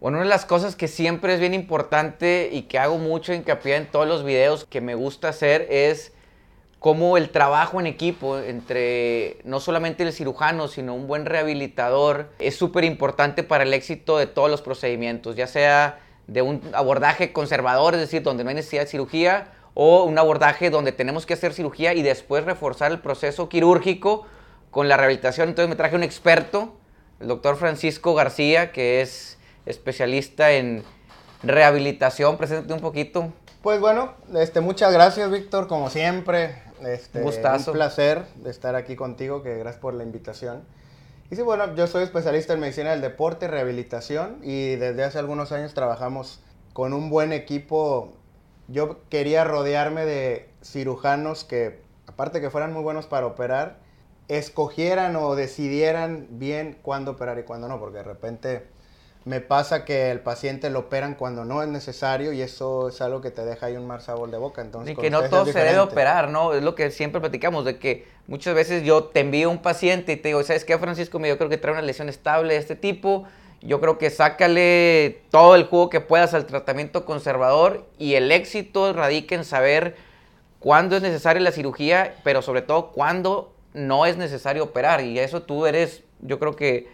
Bueno, una de las cosas que siempre es bien importante y que hago mucho hincapié en todos los videos que me gusta hacer es cómo el trabajo en equipo entre no solamente el cirujano, sino un buen rehabilitador es súper importante para el éxito de todos los procedimientos, ya sea de un abordaje conservador, es decir, donde no hay necesidad de cirugía, o un abordaje donde tenemos que hacer cirugía y después reforzar el proceso quirúrgico con la rehabilitación. Entonces me traje un experto, el doctor Francisco García, que es especialista en rehabilitación. Preséntate un poquito. Pues bueno, este, muchas gracias, Víctor, como siempre. Este, Gustazo. Un placer estar aquí contigo, que gracias por la invitación. Y sí, bueno, yo soy especialista en medicina del deporte, rehabilitación, y desde hace algunos años trabajamos con un buen equipo. Yo quería rodearme de cirujanos que, aparte que fueran muy buenos para operar, escogieran o decidieran bien cuándo operar y cuándo no, porque de repente me pasa que el paciente lo operan cuando no es necesario y eso es algo que te deja ahí un mal sabor de boca. Entonces, Y que no todo se debe operar, ¿no? Es lo que siempre platicamos, de que muchas veces yo te envío un paciente y te digo, ¿sabes qué, Francisco? Yo creo que trae una lesión estable de este tipo. Yo creo que sácale todo el jugo que puedas al tratamiento conservador y el éxito radica en saber cuándo es necesaria la cirugía, pero sobre todo cuándo no es necesario operar. Y eso tú eres, yo creo que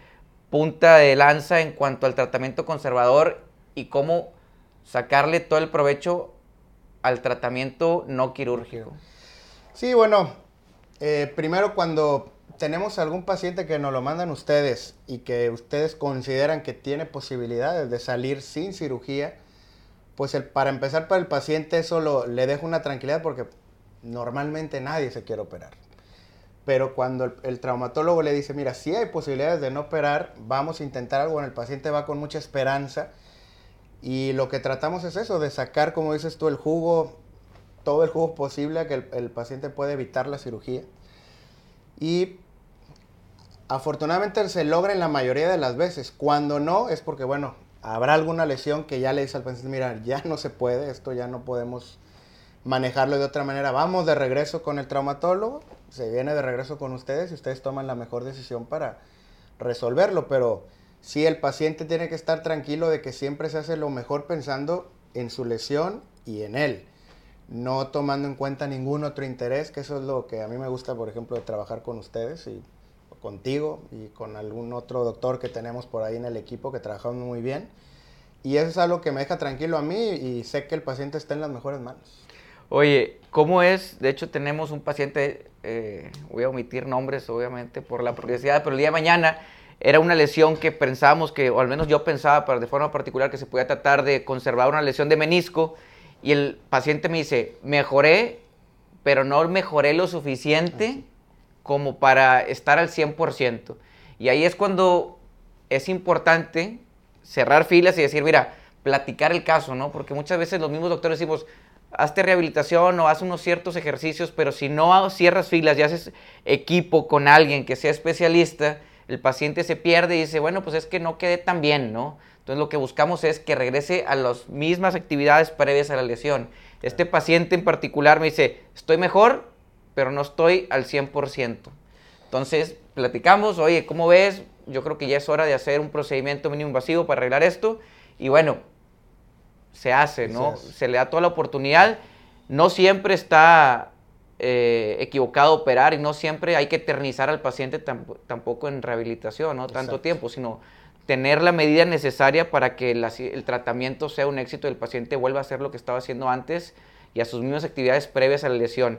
punta de lanza en cuanto al tratamiento conservador y cómo sacarle todo el provecho al tratamiento no quirúrgico. Sí, bueno, eh, primero cuando tenemos algún paciente que nos lo mandan ustedes y que ustedes consideran que tiene posibilidades de salir sin cirugía, pues para empezar para el paciente eso le deja una tranquilidad porque normalmente nadie se quiere operar. Pero cuando el, traumatólogo le dice, mira, si hay posibilidades de no operar, vamos a intentar algo, bueno, el paciente va con mucha esperanza y lo que tratamos es eso, de sacar, como dices tú, el jugo, todo el jugo posible a que el, el paciente puede evitar la cirugía. Y afortunadamente se logra en la mayoría de las veces. Cuando no, es porque, bueno, habrá alguna lesión que ya le dice al paciente, mira, ya no se puede, esto ya no podemos manejarlo de otra manera. Vamos de regreso con el traumatólogo, se viene de regreso con ustedes y ustedes toman la mejor decisión para resolverlo, pero sí el paciente tiene que estar tranquilo de que siempre se hace lo mejor pensando en su lesión y en él, no tomando en cuenta ningún otro interés, que eso es lo que a mí me gusta, por ejemplo, de trabajar con ustedes y contigo y con algún otro doctor que tenemos por ahí en el equipo que trabajamos muy bien. Y eso es algo que me deja tranquilo a mí y sé que el paciente está en las mejores manos. Oye, ¿cómo es? De hecho, tenemos un paciente, eh, voy a omitir nombres, obviamente, por la privacidad, pero el día de mañana era una lesión que pensábamos que, o al menos yo pensaba de forma particular, que se podía tratar de conservar una lesión de menisco. Y el paciente me dice, mejoré, pero no mejoré lo suficiente como para estar al 100%. Y ahí es cuando es importante cerrar filas y decir, mira, platicar el caso, ¿no? Porque muchas veces los mismos doctores decimos, hazte rehabilitación o haz unos ciertos ejercicios, pero si no cierras filas y haces equipo con alguien que sea especialista, el paciente se pierde y dice, bueno, pues es que no quedé tan bien, ¿no? Entonces lo que buscamos es que regrese a las mismas actividades previas a la lesión. Este paciente en particular me dice, estoy mejor, pero no estoy al 100%. Entonces platicamos, oye, ¿cómo ves? Yo creo que ya es hora de hacer un procedimiento mínimo invasivo para arreglar esto. Y bueno, se hace, ¿no? Se le da toda la oportunidad. No siempre está eh, equivocado operar y no siempre hay que eternizar al paciente tamp- tampoco en rehabilitación, ¿no? Tanto Exacto. tiempo, sino tener la medida necesaria para que la el tratamiento sea un éxito y el paciente vuelva a hacer lo que estaba haciendo antes y a sus mismas actividades previas a la lesión.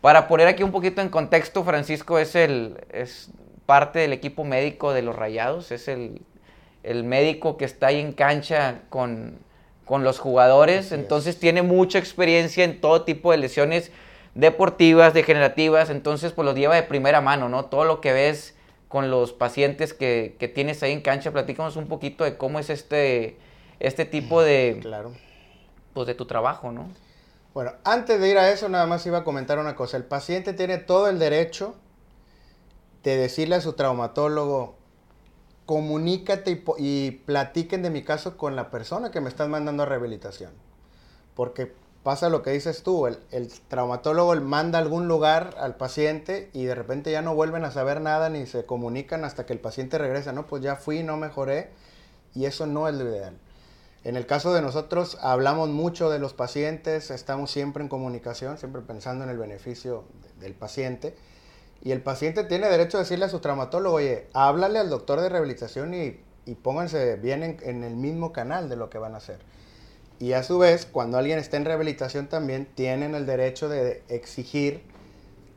Para poner aquí un poquito en contexto, Francisco es, el, es parte del equipo médico de los Rayados, es el, el médico que está ahí en cancha con, con los jugadores, Así es. entonces tiene mucha experiencia en todo tipo de lesiones deportivas, degenerativas, entonces pues lo lleva de primera mano, ¿no? Todo lo que ves con los pacientes que, que tienes ahí en cancha, platícanos un poquito de cómo es este, este tipo de, Claro. pues, de tu trabajo, ¿no? Bueno, antes de ir a eso, nada más iba a comentar una cosa. El paciente tiene todo el derecho de decirle a su traumatólogo, comunícate y, y platiquen de mi caso con la persona que me estás mandando a rehabilitación. Porque pasa lo que dices tú, el, el traumatólogo manda a algún lugar al paciente y de repente ya no vuelven a saber nada ni se comunican hasta que el paciente regresa. No, pues ya fui, no mejoré. Y eso no es lo ideal. En el caso de nosotros, hablamos mucho de los pacientes, estamos siempre en comunicación, siempre pensando en el beneficio del paciente. Y el paciente tiene derecho a decirle a su traumatólogo, oye, háblale al doctor de rehabilitación y, pónganse bien en, en, el mismo canal de lo que van a hacer. Y a su vez, cuando alguien está en rehabilitación también tienen el derecho de exigir,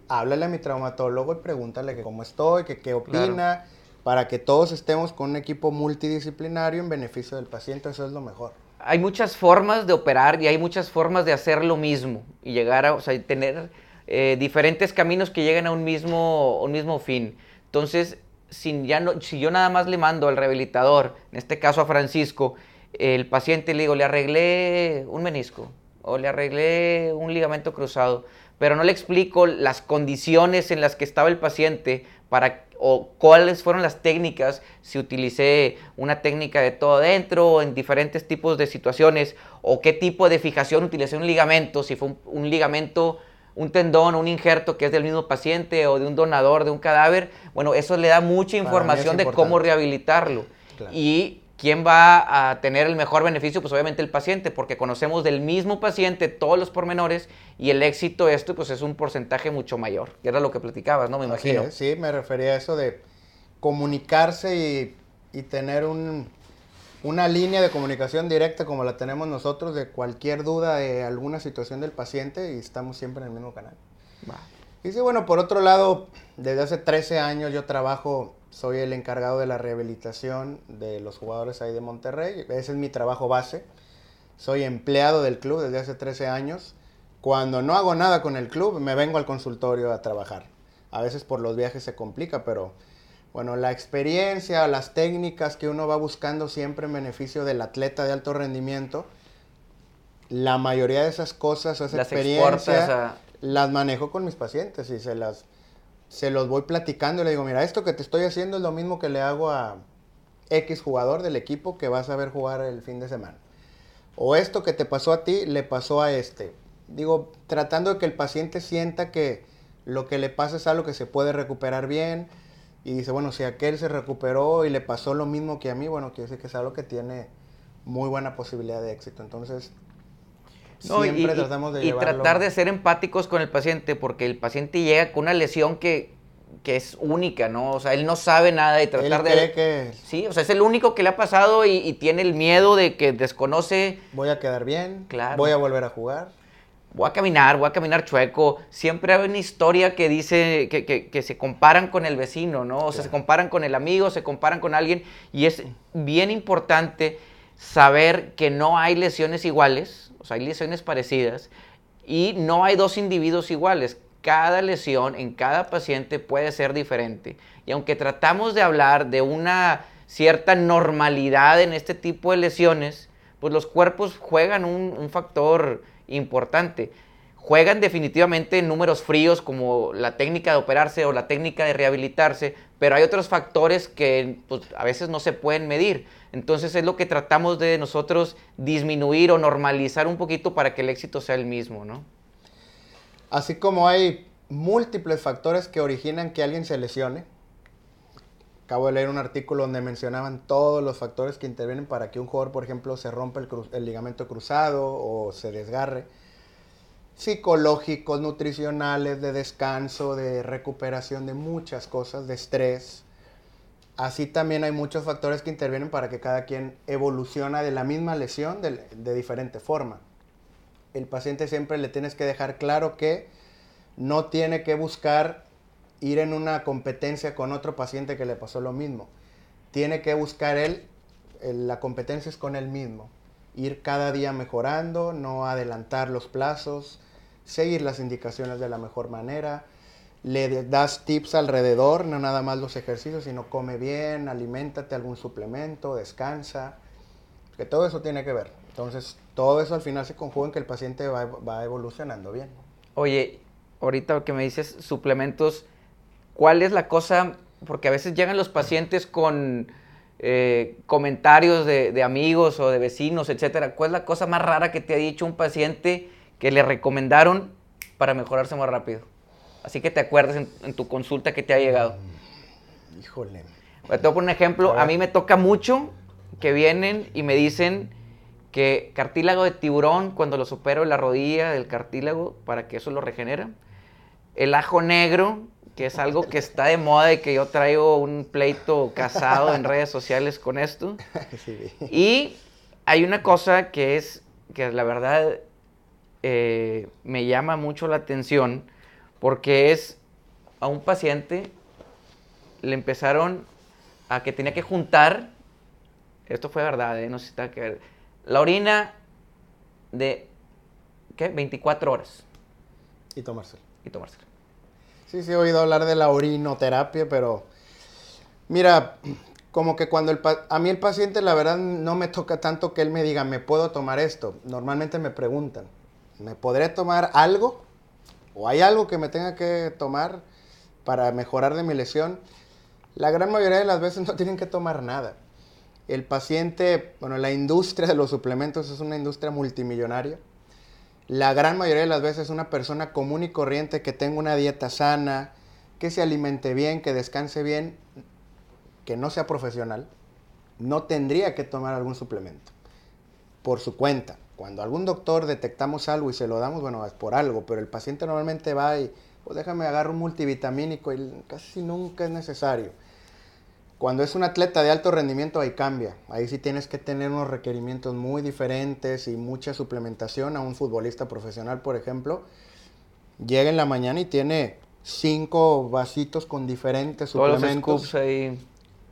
háblale a mi traumatólogo y pregúntale que cómo estoy, que qué opina para que todos estemos con un equipo multidisciplinario en beneficio del paciente, eso es lo mejor. Hay muchas formas de operar y hay muchas formas de hacer lo mismo y llegar a, o sea, tener eh, diferentes caminos que lleguen a un mismo, un mismo fin. Entonces, si, ya no, si yo nada más le mando al rehabilitador, en este caso a Francisco, el paciente le digo, le arreglé un menisco o le arreglé un ligamento cruzado, pero no le explico las condiciones en las que estaba el paciente para o cuáles fueron las técnicas, si utilicé una técnica de todo adentro en diferentes tipos de situaciones, o qué tipo de fijación utilicé un ligamento, si fue un, ligamento, un tendón, un injerto que es del mismo paciente o de un donador de un cadáver, bueno, eso le da mucha información de cómo rehabilitarlo. Y ¿Quién va a tener el mejor beneficio? Pues obviamente el paciente, porque conocemos del mismo paciente todos los pormenores y el éxito de esto pues es un porcentaje mucho mayor. Y era lo que platicabas, ¿no? Me imagino. sí, me refería a eso de comunicarse y, tener una línea de comunicación directa como la tenemos nosotros de cualquier duda de alguna situación del paciente y estamos siempre en el mismo canal. Y sí, bueno, por otro lado, desde hace 13 años yo trabajo soy el encargado de la rehabilitación de los jugadores ahí de Monterrey. Ese es mi trabajo base. Soy empleado del club desde hace 13 años. Cuando no hago nada con el club, me vengo al consultorio a trabajar. A veces por los viajes se complica, pero bueno, la experiencia, las técnicas que uno va buscando siempre en beneficio del atleta de alto rendimiento, la mayoría de esas cosas, esa las experiencia, las manejo con mis pacientes y se las se los voy platicando y le digo, mira, esto que te estoy haciendo es lo mismo que le hago a X jugador del equipo que vas a ver jugar el fin de semana. O esto que te pasó a ti, le pasó a este. Digo, tratando de que el paciente sienta que lo que le pasa es algo que se puede recuperar bien. Y dice, bueno, si aquel se recuperó y le pasó lo mismo que a mí, bueno, quiere decir que es algo que tiene muy buena posibilidad de éxito. Entonces, Siempre y, tratamos de y tratar de ser empáticos con el paciente, porque el paciente llega con una lesión que, es única, ¿no? O sea, él no sabe nada y tratar de... que... Sí, o sea, es el único que le ha pasado y, tiene el miedo de que desconoce... Voy a quedar bien, claro. voy a volver a jugar. Voy a caminar, voy a caminar chueco. Siempre hay una historia que dice que, se comparan con el vecino, ¿no? O sea, se comparan con el amigo, se comparan con alguien. Y es bien importante saber que no hay lesiones iguales, o sea, hay lesiones parecidas y no hay dos individuos iguales. Cada lesión en cada paciente puede ser diferente. Y aunque tratamos de hablar de una cierta normalidad en este tipo de lesiones, pues los cuerpos juegan un, factor importante. Juegan definitivamente en números fríos como la técnica de operarse o la técnica de rehabilitarse, pero hay otros factores que pues, a veces no se pueden medir. Entonces es lo que tratamos de nosotros disminuir o normalizar un poquito para que el éxito sea el mismo, ¿no? Así como hay múltiples factores que originan que alguien se lesione. Acabo de leer un artículo donde mencionaban todos los factores que intervienen para que un jugador, por ejemplo, se rompa el, ligamento cruzado o se desgarre. Psicológicos, nutricionales, de descanso, de recuperación de muchas cosas, de estrés Así también hay muchos factores que intervienen para que cada quien evoluciona de la misma lesión de, diferente forma. El paciente siempre le tienes que dejar claro que no tiene que buscar ir en una competencia con otro paciente que le pasó lo mismo. Tiene que buscar él, la competencia es con él mismo. Ir cada día mejorando, no adelantar los plazos, seguir las indicaciones de la mejor manera, le das tips alrededor, no nada más los ejercicios, sino come bien, aliméntate algún suplemento, descansa, que todo eso tiene que ver. Entonces, todo eso al final se conjuga en que el paciente va, evolucionando bien. Oye, ahorita que me dices suplementos, ¿cuál es la cosa? Porque a veces llegan los pacientes con eh, comentarios de, de, amigos o de vecinos, etcétera. ¿Cuál es la cosa más rara que te ha dicho un paciente que le recomendaron para mejorarse más rápido? Así que te acuerdas en, tu consulta que te ha llegado. Híjole. te voy a poner un ejemplo. A, mí me toca mucho que vienen y me dicen que cartílago de tiburón, cuando los opero en la rodilla del cartílago, para que eso lo regenera. El ajo negro, que es algo que está de moda y que yo traigo un pleito casado en redes sociales con esto. Y hay una cosa que es, que la verdad eh, me llama mucho la atención, porque es a un paciente le empezaron a que tenía que juntar, esto fue verdad, ¿eh? no sé si está que ver, la orina de, ¿qué? 24 horas. Y. Y tomársela. Sí, sí, he oído hablar de la orinoterapia, pero mira, como que cuando el a mí el paciente la verdad no me toca tanto que él me diga, ¿me puedo tomar esto? Normalmente me preguntan, ¿me podré tomar algo? ¿O hay algo que me tenga que tomar para mejorar de mi lesión? La gran mayoría de las veces no tienen que tomar nada. El paciente, bueno, la industria de los suplementos es una industria multimillonaria. La gran mayoría de las veces una persona común y corriente que tenga una dieta sana, que se alimente bien, que descanse bien, que no sea profesional, no tendría que tomar algún suplemento por su cuenta. Cuando algún doctor detectamos algo y se lo damos, bueno, es por algo, pero el paciente normalmente va y, pues déjame agarrar un multivitamínico y casi nunca es necesario. Cuando es un atleta de alto rendimiento, ahí cambia. Ahí sí tienes que tener unos requerimientos muy diferentes y mucha suplementación. A un futbolista profesional, por ejemplo, llega en la mañana y tiene cinco vasitos con diferentes suplementos. ahí.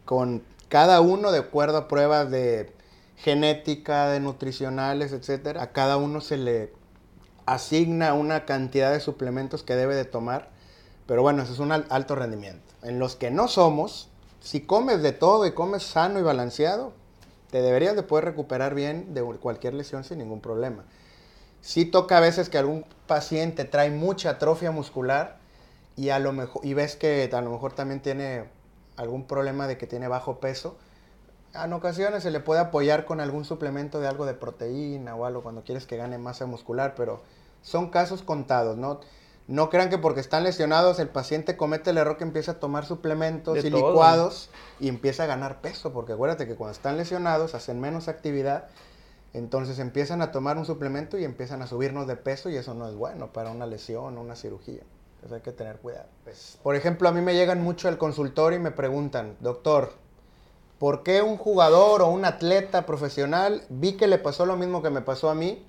Con cada uno de acuerdo a pruebas de genética, de nutricionales, etcétera. A cada uno se le asigna una cantidad de suplementos que debe de tomar. Pero bueno, eso es un alto rendimiento. En los que no somos, si comes de todo y comes sano y balanceado, te deberías de poder recuperar bien de cualquier lesión sin ningún problema. Sí toca a veces que algún paciente trae mucha atrofia muscular y a lo mejor y ves que a lo mejor también tiene algún problema de que tiene bajo peso. En ocasiones se le puede apoyar con algún suplemento de algo de proteína o algo cuando quieres que gane masa muscular, pero son casos contados, ¿no? No crean que porque están lesionados el paciente comete el error que empieza a tomar suplementos y licuados y empieza a ganar peso, porque acuérdate que cuando están lesionados hacen menos actividad, entonces empiezan a tomar un suplemento y empiezan a subirnos de peso y eso no es bueno para una lesión o una cirugía. Entonces hay que tener cuidado. Pues, por ejemplo, a mí me llegan mucho al consultorio y me preguntan, doctor, ¿por qué un jugador o un atleta profesional vi que le pasó lo mismo que me pasó a mí?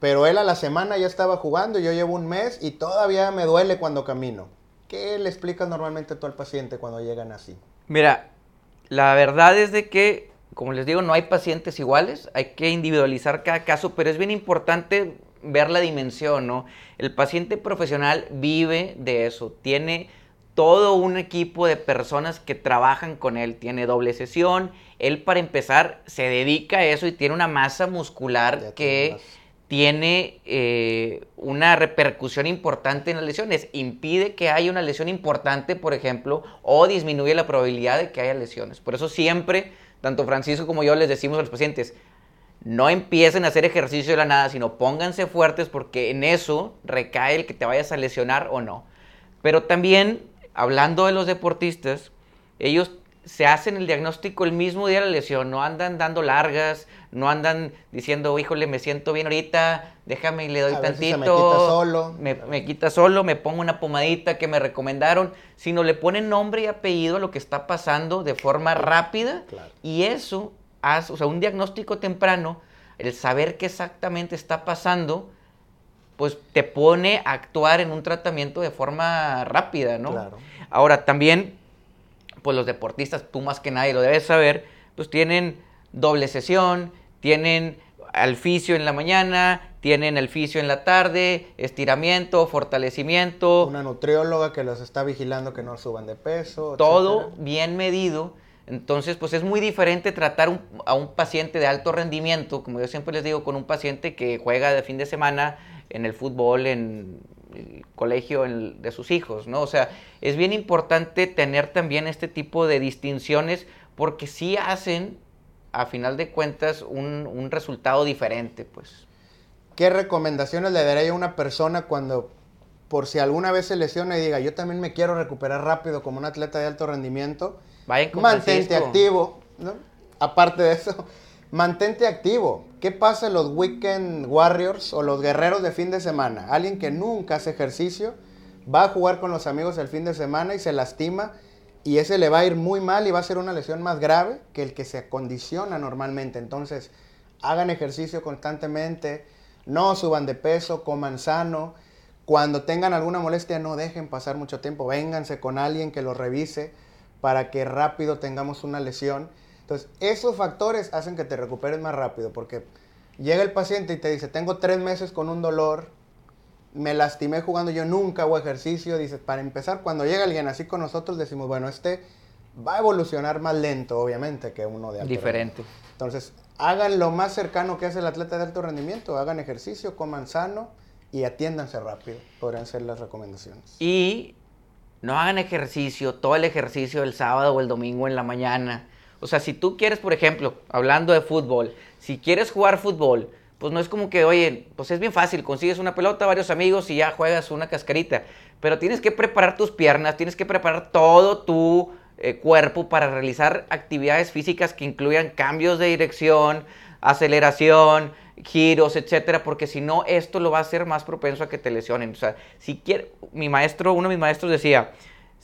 Pero él a la semana ya estaba jugando, yo llevo un mes y todavía me duele cuando camino. ¿Qué le explicas normalmente tú al paciente cuando llegan así? Mira, la verdad es de que, como les digo, no hay pacientes iguales, hay que individualizar cada caso, pero es bien importante ver la dimensión, ¿no? El paciente profesional vive de eso, tiene todo un equipo de personas que trabajan con él, tiene doble sesión, él para empezar se dedica a eso y tiene una masa muscular que tiene eh, una repercusión importante en las lesiones. Impide que haya una lesión importante, por ejemplo, o disminuye la probabilidad de que haya lesiones. Por eso siempre, tanto Francisco como yo les decimos a los pacientes, no empiecen a hacer ejercicio de la nada, sino pónganse fuertes porque en eso recae el que te vayas a lesionar o no. Pero también, hablando de los deportistas, ellos se hacen el diagnóstico el mismo día de la lesión, no andan dando largas, no andan diciendo, híjole, me siento bien ahorita, déjame y le doy tantito. me quita solo. Me, quita solo, me pongo una pomadita que me recomendaron, sino le ponen nombre y apellido a lo que está pasando de forma rápida. Y eso, hace, o sea, un diagnóstico temprano, el saber qué exactamente está pasando, pues te pone a actuar en un tratamiento de forma rápida, ¿no? Ahora, también pues los deportistas, tú más que nadie lo debes saber, pues tienen doble sesión, tienen alficio en la mañana, tienen alficio en la tarde, estiramiento, fortalecimiento. Una nutrióloga que los está vigilando que no suban de peso. Todo bien medido. Entonces, pues es muy diferente tratar a un paciente de alto rendimiento, como yo siempre les digo, con un paciente que juega de fin de semana en el fútbol, en el colegio de sus hijos, ¿no? O sea, es bien importante tener también este tipo de distinciones porque sí hacen, a final de cuentas, un, resultado diferente, pues. ¿Qué recomendaciones le daría a una persona cuando, por si alguna vez se lesiona y diga, yo también me quiero recuperar rápido como un atleta de alto rendimiento? Mantente activo, ¿no? aparte de eso, mantente activo. ¿Qué pasa los weekend warriors o los guerreros de fin de semana? Alguien que nunca hace ejercicio va a jugar con los amigos el fin de semana y se lastima y ese le va a ir muy mal y va a ser una lesión más grave que el que se acondiciona normalmente. Entonces, hagan ejercicio constantemente, no suban de peso, coman sano. Cuando tengan alguna molestia, no dejen pasar mucho tiempo, vénganse con alguien que lo revise para que rápido tengamos una lesión. Entonces, esos factores hacen que te recuperes más rápido, porque llega el paciente y te dice, tengo tres meses con un dolor, me lastimé jugando, yo nunca hago ejercicio. Dices, para empezar, cuando llega alguien así con nosotros, decimos, bueno, este va a evolucionar más lento, obviamente, que uno de alto Diferente. Entonces, hagan lo más cercano que hace el atleta de alto rendimiento, hagan ejercicio, coman sano y atiéndanse rápido. Podrían ser las recomendaciones. Y no hagan ejercicio, todo el ejercicio del sábado o el domingo en la mañana. O sea, si tú quieres, por ejemplo, hablando de fútbol, si quieres jugar fútbol, pues no es como que, oye, pues es bien fácil, consigues una pelota, varios amigos y ya juegas una cascarita. Pero tienes que preparar tus piernas, tienes que preparar todo tu eh, cuerpo para realizar actividades físicas que incluyan cambios de dirección, aceleración, giros, etcétera, porque si no, esto lo va a hacer más propenso a que te lesionen. O sea, si quiere, mi maestro, uno de mis maestros decía,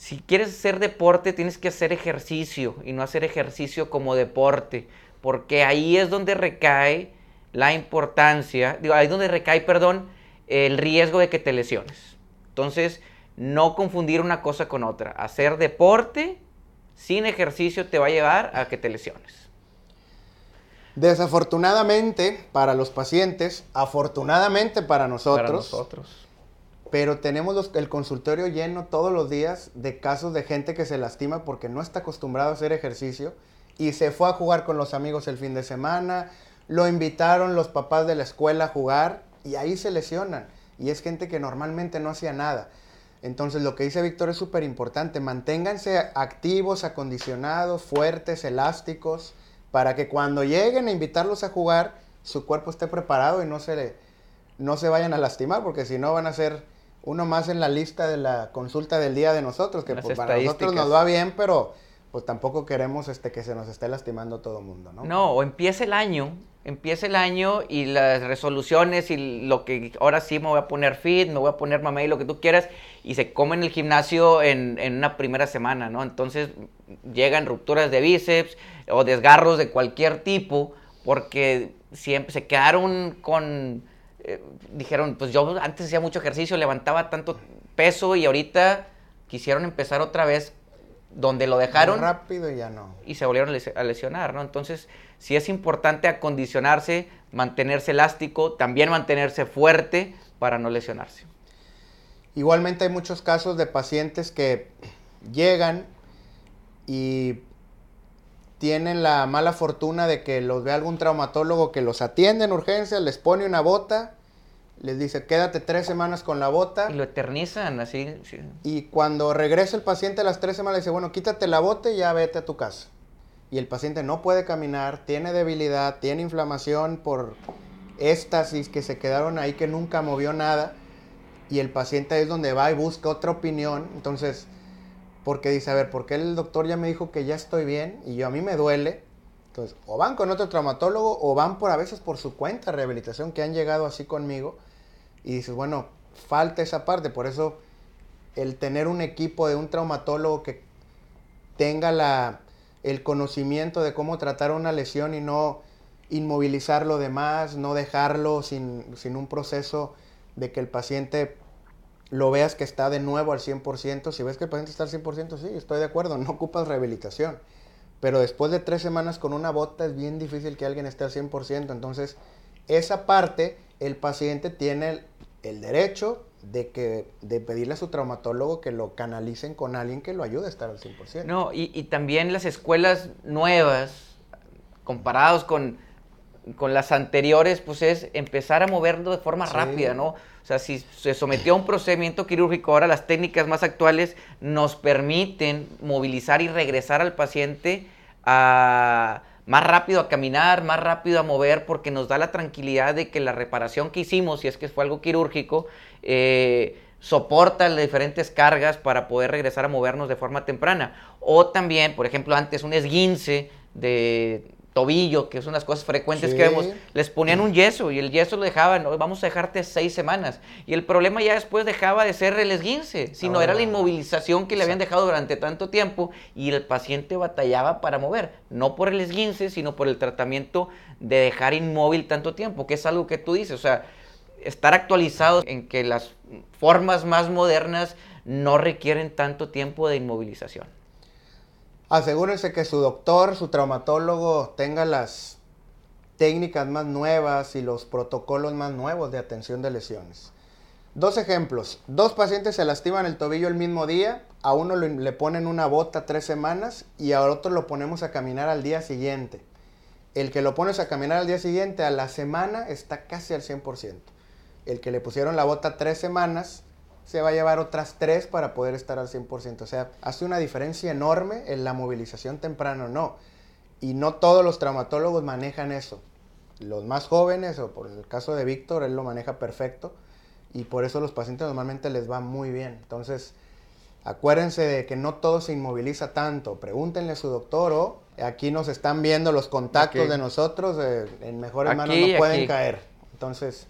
si quieres hacer deporte, tienes que hacer ejercicio y no hacer ejercicio como deporte, porque ahí es donde recae la importancia, digo, ahí es donde recae, perdón, el riesgo de que te lesiones. Entonces, no confundir una cosa con otra. Hacer deporte sin ejercicio te va a llevar a que te lesiones. Desafortunadamente para los pacientes, afortunadamente para nosotros, Para nosotros. Pero tenemos el consultorio lleno todos los días de casos de gente que se lastima porque no está acostumbrado a hacer ejercicio y se fue a jugar con los amigos el fin de semana, lo invitaron los papás de la escuela a jugar y ahí se lesionan. Y es gente que normalmente no hacía nada. Entonces lo que dice Víctor es súper importante. Manténganse activos, acondicionados, fuertes, elásticos, para que cuando lleguen a invitarlos a jugar, su cuerpo esté preparado y no se, no se vayan a lastimar, porque si no van a ser uno más en la lista de la consulta del día de nosotros, que pues, para nosotros nos va bien, pero pues tampoco queremos este, que se nos esté lastimando todo el mundo, ¿no? No, o empieza el año, empieza el año y las resoluciones y lo que ahora sí me voy a poner fit, me voy a poner mamey, lo que tú quieras, y se come en el gimnasio en, en una primera semana, ¿no? Entonces llegan rupturas de bíceps o desgarros de cualquier tipo porque siempre se quedaron con, eh, dijeron, pues yo antes hacía mucho ejercicio, levantaba tanto peso y ahorita quisieron empezar otra vez donde lo dejaron Muy rápido y ya no. y se volvieron a lesi- a lesionar, ¿no? Entonces, sí es importante acondicionarse, mantenerse elástico, también mantenerse fuerte para no lesionarse. Igualmente hay muchos casos de pacientes que llegan y tienen la mala fortuna de que los ve algún traumatólogo que los atiende en urgencias, les pone una bota, les dice quédate tres semanas con la bota Y lo eternizan así. sí. y cuando regresa el paciente a las tres semanas le dice bueno quítate la bota y ya vete a tu casa. Y el paciente no puede caminar, tiene debilidad, tiene inflamación por éstasis que se quedaron ahí que nunca movió nada y el paciente es donde va y busca otra opinión. Entonces, porque dice, a ver, ¿por qué el doctor ya me dijo que ya estoy bien y yo a mí me duele? Entonces, o van con otro traumatólogo o van por a veces por su cuenta de rehabilitación que han llegado así conmigo y dices, bueno, falta esa parte, por eso el tener un equipo de un traumatólogo que tenga la, el conocimiento de cómo tratar una lesión y no inmovilizar lo demás, no dejarlo sin, sin un proceso de que el paciente lo veas que está de nuevo al 100%. Si ves que el paciente está al 100%, sí, estoy de acuerdo, no ocupas rehabilitación. Pero después de tres semanas con una bota es bien difícil que alguien esté al 100%. Entonces, esa parte, el paciente tiene el, derecho de, que, de pedirle a su traumatólogo que lo canalicen con alguien que lo ayude a estar al 100%. No, y también las escuelas nuevas, comparados con, con las anteriores, pues es empezar a moverlo de forma Sí. rápida, ¿no? O sea, si se sometió a un procedimiento quirúrgico, ahora las técnicas más actuales nos permiten movilizar y regresar al paciente a más rápido a caminar, más rápido a mover, porque nos da la tranquilidad de que la reparación que hicimos, si es que fue algo quirúrgico, eh, soporta las diferentes cargas para poder regresar a movernos de forma temprana. O también, por ejemplo, antes un esguince de tobillo, que son las cosas frecuentes que vemos, les ponían un yeso y el yeso lo dejaban, vamos a dejarte seis semanas. Y el problema ya después dejaba de ser el esguince, sino era la inmovilización que le habían dejado durante tanto tiempo y el paciente batallaba para mover, no por el esguince, sino por el tratamiento de dejar inmóvil tanto tiempo, que es algo que tú dices, o sea, estar actualizado en que las formas más modernas no requieren tanto tiempo de inmovilización. Asegúrense que su doctor, su traumatólogo tenga las técnicas más nuevas y los protocolos más nuevos de atención de lesiones. Dos ejemplos. Dos pacientes se lastiman el tobillo el mismo día. A uno le ponen una bota tres semanas y a otro lo ponemos a caminar al día siguiente. El que lo pones a caminar al día siguiente, a la semana, está casi al 100%. El que le pusieron la bota tres semanas, se va a llevar otras tres para poder estar al 100%. O sea, hace una diferencia enorme en la movilización temprana o no. Y no todos los traumatólogos manejan eso. Los más jóvenes, o por el caso de Víctor, él lo maneja perfecto. Y por eso los pacientes normalmente les va muy bien. Entonces, acuérdense de que no todo se inmoviliza tanto. Pregúntenle a su doctor o aquí nos están viendo los contactos de nosotros. Eh, en mejores manos no pueden caer. Entonces,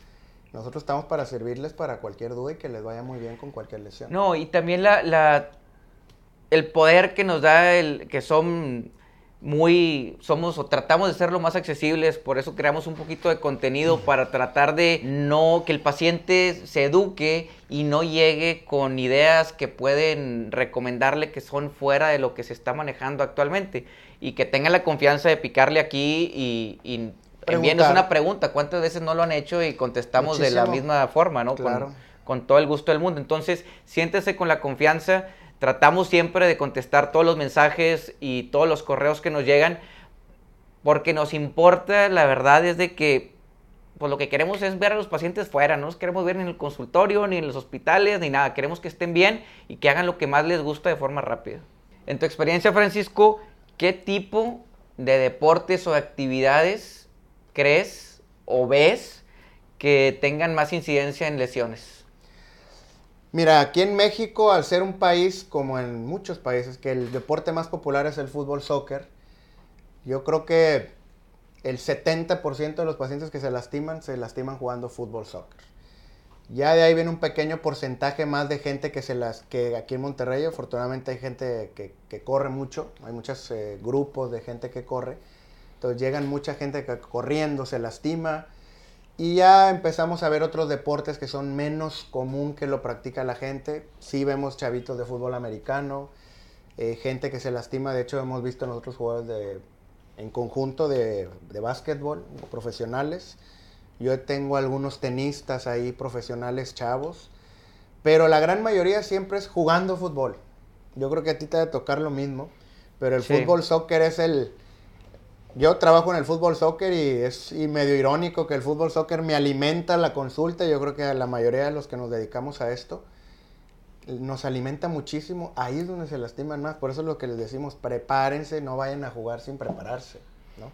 nosotros estamos para servirles para cualquier duda y que les vaya muy bien con cualquier lesión. No, y también la, la el poder que nos da el que son muy somos o tratamos de ser lo más accesibles, por eso creamos un poquito de contenido para tratar de no que el paciente se eduque y no llegue con ideas que pueden recomendarle que son fuera de lo que se está manejando actualmente y que tenga la confianza de picarle aquí y, y envíenos una pregunta, ¿cuántas veces no lo han hecho y contestamos de la misma forma, ¿no? Claro. Con, todo el gusto del mundo. Entonces, siéntese con la confianza. Tratamos siempre de contestar todos los mensajes y todos los correos que nos llegan, porque nos importa, la verdad es de que pues lo que queremos es ver a los pacientes fuera, no los queremos ver ni en el consultorio, ni en los hospitales, ni nada. Queremos que estén bien y que hagan lo que más les gusta de forma rápida. En tu experiencia, Francisco, ¿qué tipo de deportes o actividades crees o ves que tengan más incidencia en lesiones? Mira, aquí en México, al ser un país como en muchos países, que el deporte más popular es el fútbol soccer, yo creo que el 70% de los pacientes que se lastiman se lastiman jugando fútbol soccer. Ya de ahí viene un pequeño porcentaje más de gente que se las que aquí en Monterrey, afortunadamente hay gente que, corre mucho, hay muchos eh, grupos de gente que corre entonces llegan mucha gente corriendo, se lastima. Y ya empezamos a ver otros deportes que son menos común que lo practica la gente. Sí vemos chavitos de fútbol americano, eh, gente que se lastima. De hecho, hemos visto en otros jugadores de, en conjunto de, de básquetbol profesionales. Yo tengo algunos tenistas ahí profesionales chavos. Pero la gran mayoría siempre es jugando fútbol. Yo creo que a ti te debe tocar lo mismo. Pero el fútbol soccer es el, yo trabajo en el fútbol soccer y es medio irónico que el fútbol soccer me alimenta la consulta. Yo creo que la mayoría de los que nos dedicamos a esto nos alimenta muchísimo. Ahí es donde se lastiman más. Por eso es lo que les decimos, prepárense, no vayan a jugar sin prepararse. ¿no?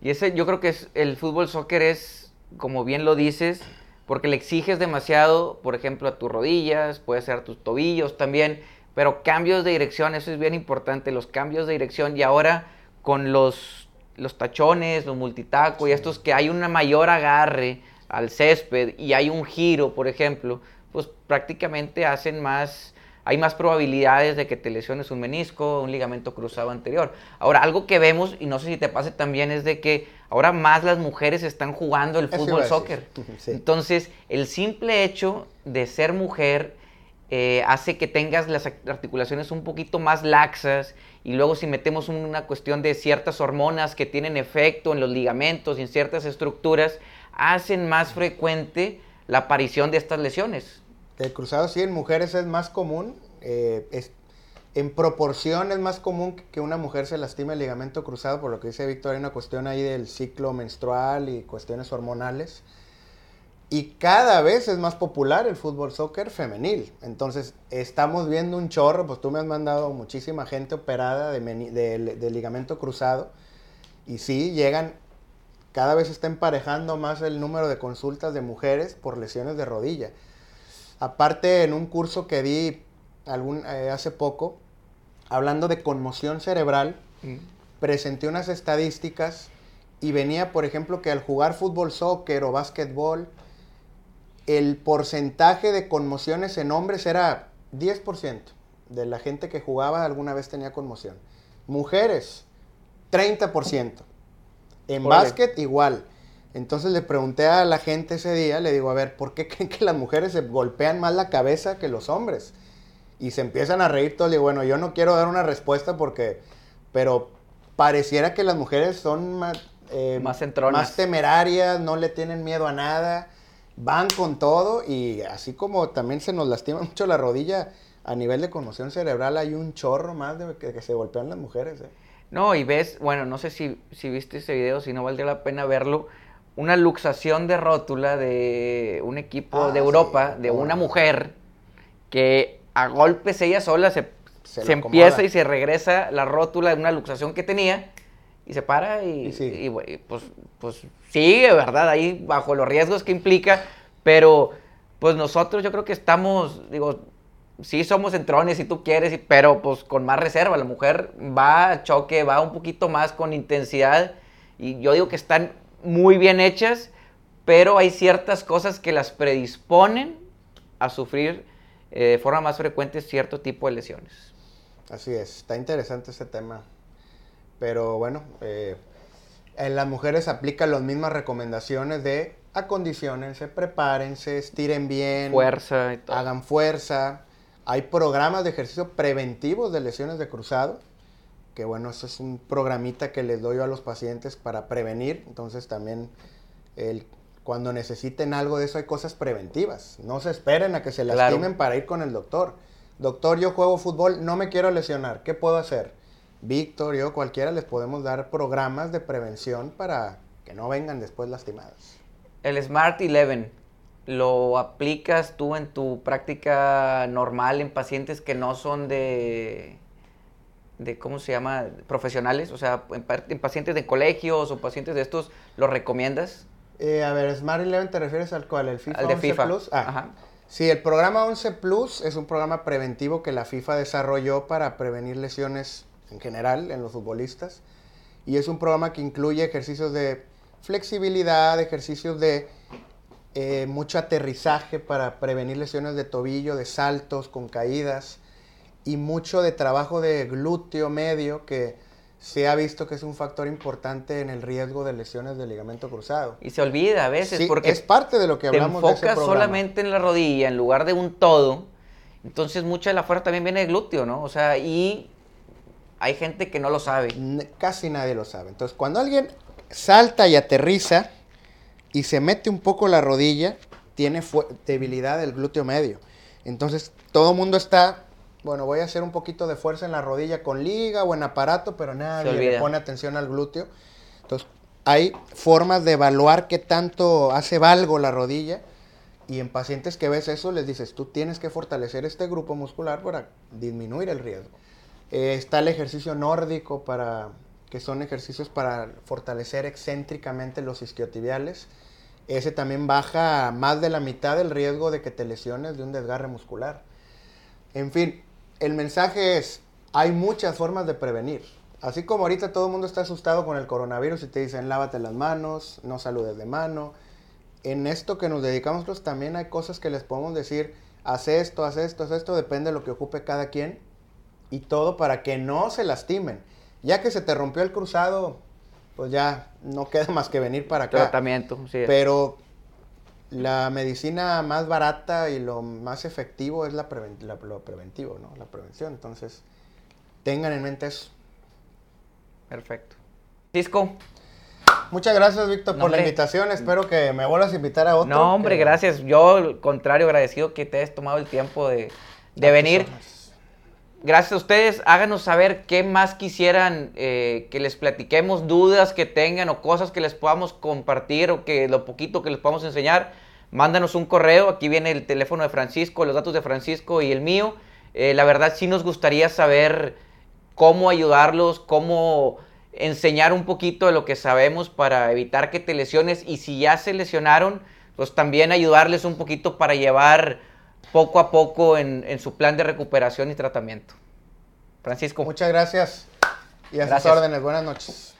Y ese yo creo que es, el fútbol soccer es, como bien lo dices, porque le exiges demasiado, por ejemplo, a tus rodillas, puede ser a tus tobillos también, pero cambios de dirección, eso es bien importante, los cambios de dirección. Y ahora con los, los tachones, los multitaco y estos que hay un mayor agarre al césped y hay un giro, por ejemplo, pues prácticamente hacen más, hay más probabilidades de que te lesiones un menisco, un ligamento cruzado anterior. Ahora, algo que vemos, y no sé si te pase también, es de que ahora más las mujeres están jugando el fútbol soccer. Entonces, el simple hecho de ser mujer eh, hace que tengas las articulaciones un poquito más laxas y luego si metemos una cuestión de ciertas hormonas que tienen efecto en los ligamentos y en ciertas estructuras, hacen más frecuente la aparición de estas lesiones. El cruzado sí, en mujeres es más común, eh, es, en proporción es más común que una mujer se lastime el ligamento cruzado, por lo que dice Víctor, hay una cuestión ahí del ciclo menstrual y cuestiones hormonales. Y cada vez es más popular el fútbol soccer femenil. Entonces, estamos viendo un chorro, pues tú me has mandado muchísima gente operada de, ligamento cruzado. Y sí, llegan, cada vez está emparejando más el número de consultas de mujeres por lesiones de rodilla. Aparte, en un curso que di algún, eh, hace poco, hablando de conmoción cerebral, mm. presenté unas estadísticas y venía, por ejemplo, que al jugar fútbol, soccer o básquetbol, el porcentaje de conmociones en hombres era 10% de la gente que jugaba alguna vez tenía conmoción. Mujeres, 30%. En básquet, igual. Entonces le pregunté a la gente ese día, le digo, a ver, ¿por qué creen que las mujeres se golpean más la cabeza que los hombres? Y se empiezan a reír todos. Le digo, bueno, yo no quiero dar una respuesta porque, pero pareciera que las mujeres son más, eh, más, más temerarias, no le tienen miedo a nada, van con todo y así como también se nos lastima mucho la rodilla, a nivel de conmoción cerebral hay un chorro más de que, se golpean las mujeres. ¿eh? No, y ves, bueno, no sé si, si viste ese video, si no valdría la pena verlo, una luxación de rótula de un equipo ah, de Europa, de una mujer, que a golpes ella sola se, se, empieza y se regresa la rótula de una luxación que tenía y se para y, pues, pues sigue, ¿verdad? Ahí bajo los riesgos que implica, pero pues nosotros yo creo que estamos, digo, sí somos entrones si tú quieres, pero pues con más reserva. La mujer va a choque, va un poquito más con intensidad. Y yo digo que están muy bien hechas, pero hay ciertas cosas que las predisponen a sufrir eh, de forma más frecuente cierto tipo de lesiones. Así es, está interesante ese tema. Pero bueno, eh, en las mujeres aplican las mismas recomendaciones de acondicionense, prepárense, estiren bien, fuerza y hagan fuerza, hay programas de ejercicio preventivos de lesiones de cruzado, que bueno, eso es un programita que les doy a los pacientes para prevenir. Entonces también el, cuando necesiten algo de eso hay cosas preventivas. No se esperen a que se lastimen para ir con el doctor. Doctor, yo juego fútbol, no me quiero lesionar, ¿qué puedo hacer? Víctor, yo, cualquiera, les podemos dar programas de prevención para que no vengan después lastimados. El Smart 11 lo aplicas tú en tu práctica normal en pacientes que no son de, de ¿cómo se llama? Profesionales, o sea, en, pacientes de colegios o pacientes de estos, ¿lo recomiendas? Eh, a ver, Smart Eleven te refieres al cual, el FIFA, 11 Plus. Ah, Ajá. Sí, el programa 11 Plus es un programa preventivo que la FIFA desarrolló para prevenir lesiones en general en los futbolistas. Y es un programa que incluye ejercicios de flexibilidad, ejercicios de eh, mucho aterrizaje para prevenir lesiones de tobillo, de saltos con caídas y mucho de trabajo de glúteo medio que se ha visto que es un factor importante en el riesgo de lesiones de ligamento cruzado. Y se olvida a veces porque es parte de lo que hablamos te enfocas solamente en la rodilla en lugar de un todo. Entonces mucha de la fuerza también viene de glúteo, ¿no? O sea, y hay gente que no lo sabe. casi nadie lo sabe. Entonces, cuando alguien salta y aterriza, y se mete un poco la rodilla, tiene debilidad del glúteo medio. Entonces, todo el mundo está, bueno, voy a hacer un poquito de fuerza en la rodilla con liga o en aparato, pero nadie le pone atención al glúteo. Entonces, hay formas de evaluar qué tanto hace valgo la rodilla. Y en pacientes que ves eso, les dices, tú tienes que fortalecer este grupo muscular para disminuir el riesgo. Eh, está el ejercicio nórdico para que son ejercicios para fortalecer excéntricamente los isquiotibiales. Ese también baja más de la mitad el riesgo de que te lesiones de un desgarre muscular. En fin, el mensaje es, hay muchas formas de prevenir. Así como ahorita todo el mundo está asustado con el coronavirus y te dicen lávate las manos, no saludes de mano. En esto que nos dedicamos pues, también hay cosas que les podemos decir, haz esto, haz esto, haz esto, depende de lo que ocupe cada quien. Y todo para que no se lastimen. Ya que se te rompió el cruzado, pues ya no queda más que venir para acá. Tratamiento, sí. Pero la medicina más barata y lo más efectivo es la, lo preventivo, ¿no? La prevención. Entonces, tengan en mente eso. Perfecto. Cisco. Muchas gracias, Víctor, por la invitación. Espero que me vuelvas a invitar a otro. No, hombre, gracias. Yo, al contrario, agradecido que te hayas tomado el tiempo de, de venir gracias a ustedes. Háganos saber qué más quisieran eh, que les platiquemos, dudas que tengan o cosas que les podamos compartir o que lo poquito que les podamos enseñar. Mándanos un correo. Aquí viene el teléfono de Francisco, los datos de Francisco y el mío. Eh, la verdad sí nos gustaría saber cómo ayudarlos, cómo enseñar un poquito de lo que sabemos para evitar que te lesiones y si ya se lesionaron, pues también ayudarles un poquito para llevar poco a poco en, su plan de recuperación y tratamiento. Francisco. Muchas gracias. Y a sus órdenes. Buenas noches.